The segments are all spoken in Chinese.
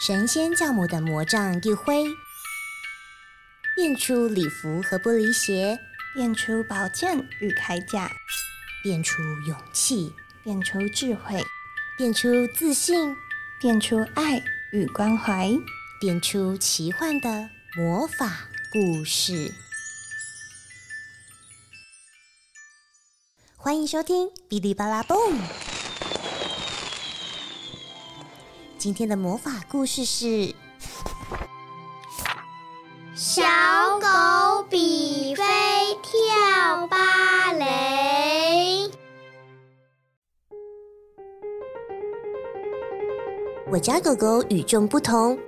神仙教母的魔杖一挥，变出礼服和玻璃鞋，变出宝剑与铠甲，变出勇气，变出智慧，变出自信，变出爱与关怀，变出奇幻的魔法故事。欢迎收听《哔哩吧啦蹦》。今天的魔法故事是：小狗比飞跳芭蕾。我家狗狗与众不同。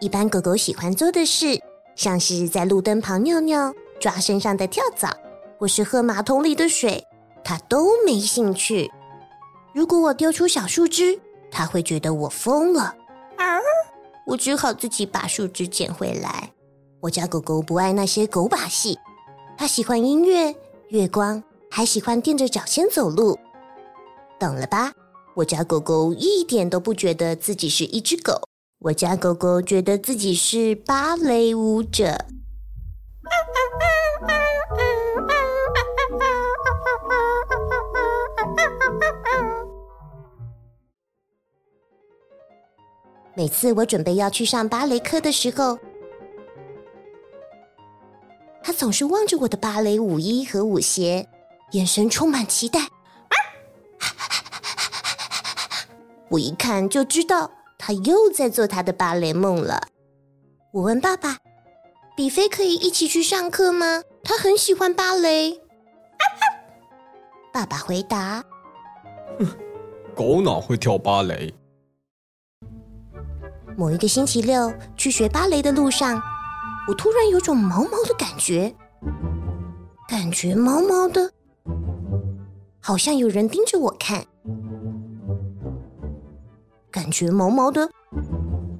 一般狗狗喜欢做的事，像是在路灯旁尿尿、抓身上的跳蚤，或是喝马桶里的水，它都没兴趣。如果我丢出小树枝，他会觉得我疯了。啊！我只好自己把树枝捡回来。我家狗狗不爱那些狗把戏，它喜欢音乐、月光，还喜欢垫着脚先走路。懂了吧？我家狗狗一点都不觉得自己是一只狗。我家狗狗觉得自己是芭蕾舞者。每次我准备要去上芭蕾课的时候，他总是望着我的芭蕾舞衣和舞鞋，眼神充满期待。我一看就知道。他又在做他的芭蕾梦了。我问爸爸：“比菲可以一起去上课吗？他很喜欢芭蕾。”爸爸回答：“哼，狗哪会跳芭蕾？”某一个星期六去学芭蕾的路上，我突然有种毛毛的感觉，感觉毛毛的，好像有人盯着我看。感觉毛毛的，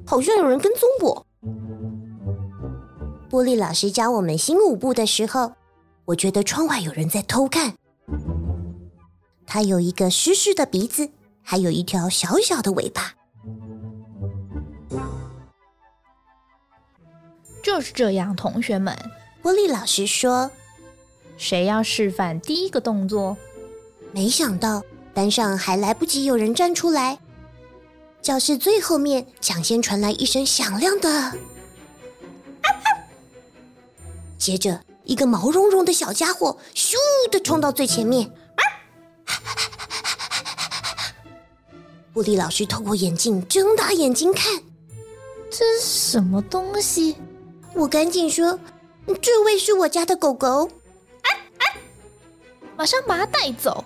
好像有人跟踪我。玻璃老师教我们新舞步的时候，我觉得窗外有人在偷看。他有一个湿湿的鼻子，还有一条小小的尾巴。就是这样，同学们。玻璃老师说：“谁要示范第一个动作？”没想到班上还来不及有人站出来。教室最后面，抢先传来一声响亮的，接着一个毛茸茸的小家伙咻的冲到最前面。布利老师透过眼镜睁大眼睛看，这是什么东西？我赶紧说：“这位是我家的狗狗。”哎哎马上把它带走。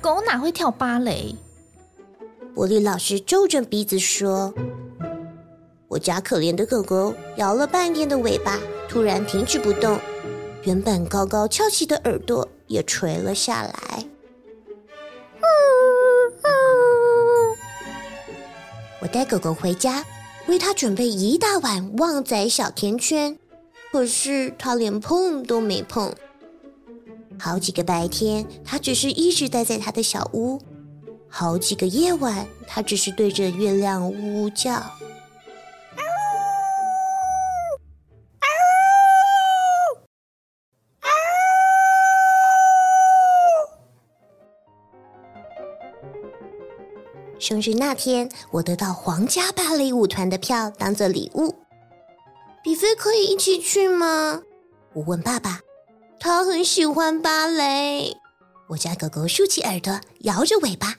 狗哪会跳芭蕾？玻璃老师皱着鼻子说：“我家可怜的狗狗摇了半天的尾巴，突然停止不动，原本高高翘起的耳朵也垂了下来。”我带狗狗回家，为他准备一大碗旺仔小甜圈，可是他连碰都没碰。好几个白天，他只是一直待在他的小屋。好几个夜晚，他只是对着月亮呜呜叫。生日那天，我得到皇家芭蕾舞团的票当做礼物。比菲可以一起去吗？我问爸爸。他很喜欢芭蕾。我家狗狗竖起耳朵，摇着尾巴。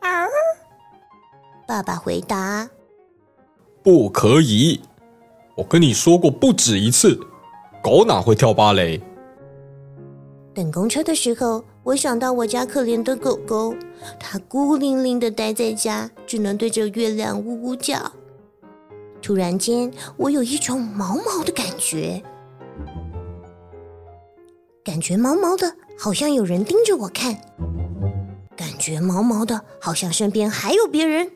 儿，爸爸回答：“不可以！我跟你说过不止一次，狗哪会跳芭蕾？”等公车的时候，我想到我家可怜的狗狗，它孤零零的待在家，只能对着月亮呜呜叫。突然间，我有一种毛毛的感觉，感觉毛毛的，好像有人盯着我看。感觉毛毛的，好像身边还有别人。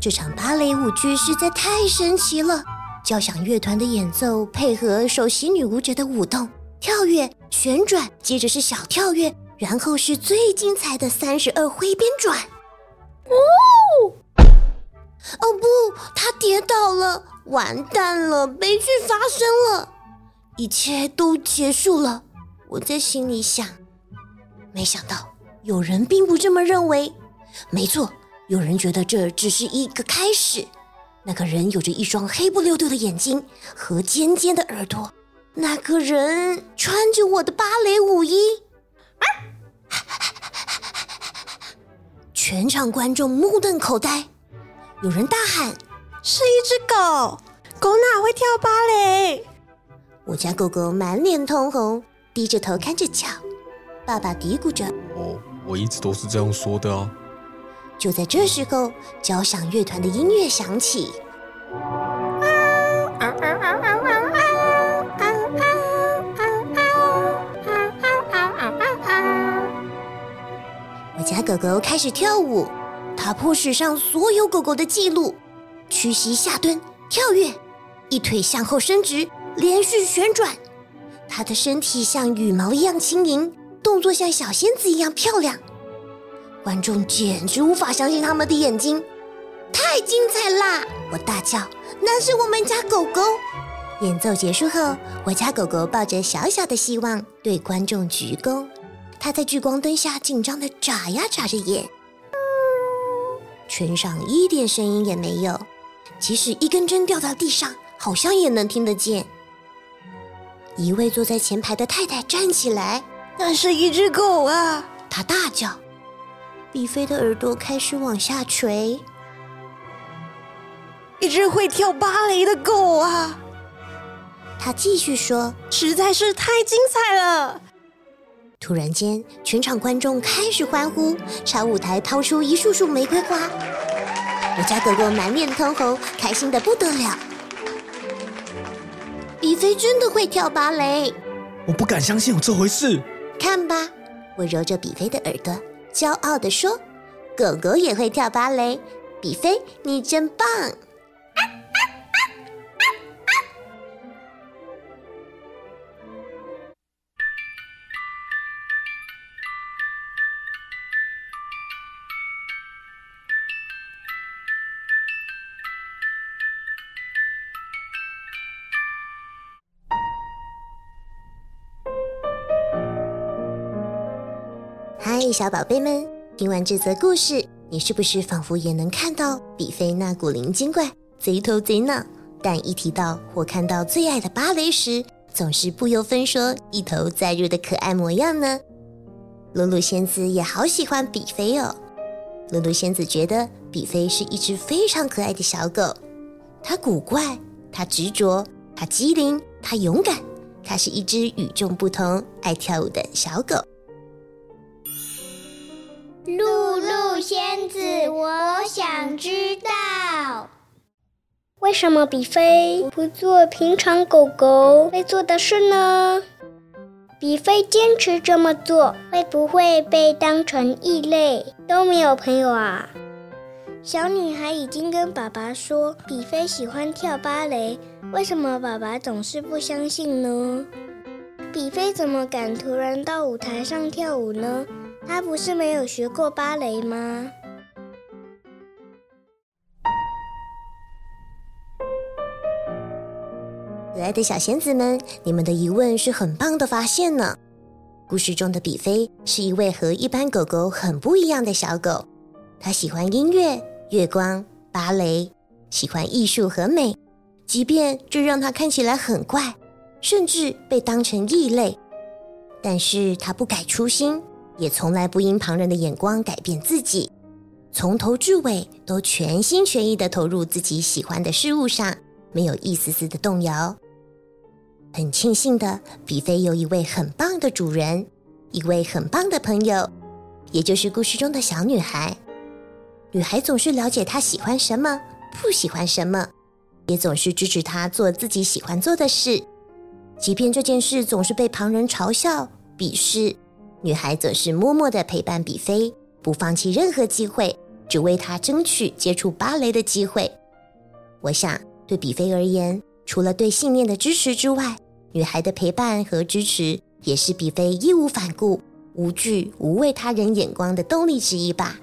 这场芭蕾舞剧实在太神奇了！交响乐团的演奏配合首席女舞者的舞动，跳跃、旋转，接着是小跳跃，然后是最精彩的三十二挥鞭转。哦，哦不，他跌倒了，完蛋了，悲剧发生了，一切都结束了。我在心里想，没想到有人并不这么认为。没错，有人觉得这只是一个开始。那个人有着一双黑不溜丢的眼睛和尖尖的耳朵。那个人穿着我的芭蕾舞衣。全场观众目瞪口呆，有人大喊：“是一只狗！狗哪会跳芭蕾？”我家狗狗满脸通红，低着头看着脚。爸爸嘀咕着：“哦，我一直都是这样说的啊。”就在这时候，交响乐团的音乐响起。我家狗狗开始跳舞，它破史上所有狗狗的记录：屈膝下蹲、跳跃，一腿向后伸直，连续旋转。它的身体像羽毛一样轻盈，动作像小仙子一样漂亮。观众简直无法相信他们的眼睛，太精彩啦！我大叫：“那是我们家狗狗！”演奏结束后，我家狗狗抱着小小的希望对观众鞠躬。它在聚光灯下紧张的眨呀眨着眼，全场一点声音也没有，即使一根针掉到地上，好像也能听得见。一位坐在前排的太太站起来：“那是一只狗啊！”她大叫。比菲的耳朵开始往下垂。一只会跳芭蕾的狗啊！他继续说：“实在是太精彩了！”突然间，全场观众开始欢呼，朝舞台抛出一束束玫瑰花。我家狗狗满脸通红，开心的不得了。比菲真的会跳芭蕾！我不敢相信有这回事。看吧，我揉着比菲的耳朵。骄傲地说：“狗狗也会跳芭蕾，比菲，你真棒！”小宝贝们，听完这则故事，你是不是仿佛也能看到比菲那古灵精怪、贼头贼脑，但一提到或看到最爱的芭蕾时，总是不由分说一头栽入的可爱模样呢？露露仙子也好喜欢比菲哦。露露仙子觉得比菲是一只非常可爱的小狗，它古怪，它执着，它机灵，它勇敢，它是一只与众不同、爱跳舞的小狗。露露仙子，我想知道，为什么比菲不做平常狗狗会做的事呢？比菲坚持这么做，会不会被当成异类，都没有朋友啊？小女孩已经跟爸爸说，比菲喜欢跳芭蕾，为什么爸爸总是不相信呢？比菲怎么敢突然到舞台上跳舞呢？他不是没有学过芭蕾吗？可爱的小仙子们，你们的疑问是很棒的发现呢。故事中的比菲是一位和一般狗狗很不一样的小狗，它喜欢音乐、月光、芭蕾，喜欢艺术和美，即便这让它看起来很怪，甚至被当成异类，但是它不改初心。也从来不因旁人的眼光改变自己，从头至尾都全心全意的投入自己喜欢的事物上，没有一丝丝的动摇。很庆幸的，比菲有一位很棒的主人，一位很棒的朋友，也就是故事中的小女孩。女孩总是了解他喜欢什么，不喜欢什么，也总是支持他做自己喜欢做的事，即便这件事总是被旁人嘲笑、鄙视。女孩总是默默的陪伴比菲，不放弃任何机会，只为他争取接触芭蕾的机会。我想，对比菲而言，除了对信念的支持之外，女孩的陪伴和支持也是比菲义无反顾、无惧无畏他人眼光的动力之一吧。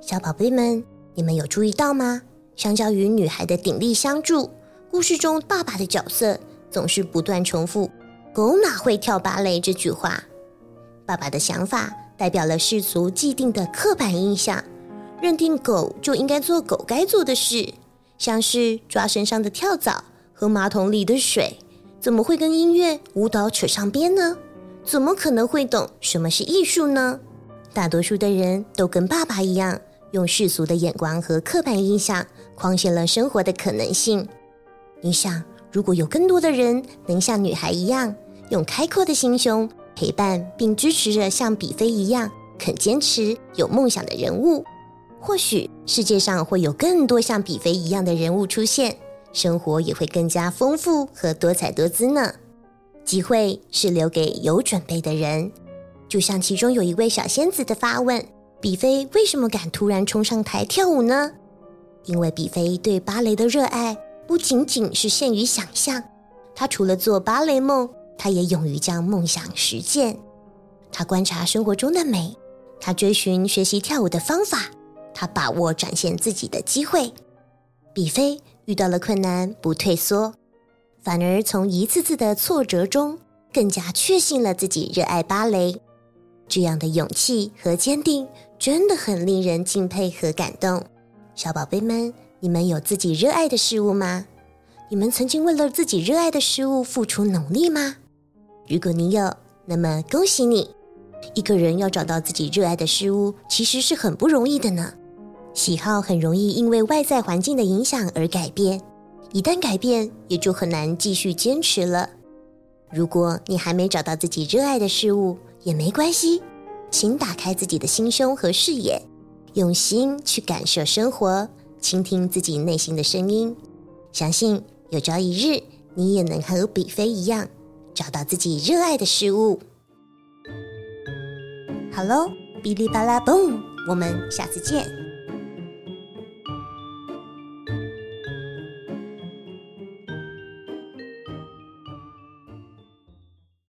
小宝贝们，你们有注意到吗？相较于女孩的鼎力相助，故事中爸爸的角色总是不断重复“狗哪会跳芭蕾”这句话。爸爸的想法代表了世俗既定的刻板印象，认定狗就应该做狗该做的事，像是抓身上的跳蚤、喝马桶里的水，怎么会跟音乐、舞蹈扯上边呢？怎么可能会懂什么是艺术呢？大多数的人都跟爸爸一样，用世俗的眼光和刻板印象框限了生活的可能性。你想，如果有更多的人能像女孩一样，用开阔的心胸，陪伴并支持着像比菲一样肯坚持、有梦想的人物，或许世界上会有更多像比菲一样的人物出现，生活也会更加丰富和多彩多姿呢。机会是留给有准备的人，就像其中有一位小仙子的发问：比菲为什么敢突然冲上台跳舞呢？因为比菲对芭蕾的热爱不仅仅是限于想象，他除了做芭蕾梦。他也勇于将梦想实践。他观察生活中的美，他追寻学习跳舞的方法，他把握展现自己的机会。比菲遇到了困难不退缩，反而从一次次的挫折中更加确信了自己热爱芭蕾。这样的勇气和坚定真的很令人敬佩和感动。小宝贝们，你们有自己热爱的事物吗？你们曾经为了自己热爱的事物付出努力吗？如果你有，那么恭喜你。一个人要找到自己热爱的事物，其实是很不容易的呢。喜好很容易因为外在环境的影响而改变，一旦改变，也就很难继续坚持了。如果你还没找到自己热爱的事物，也没关系，请打开自己的心胸和视野，用心去感受生活，倾听自己内心的声音。相信有朝一日，你也能和比菲一样。找到自己热爱的事物。好喽，哔哩吧啦，boom！，我们下次见。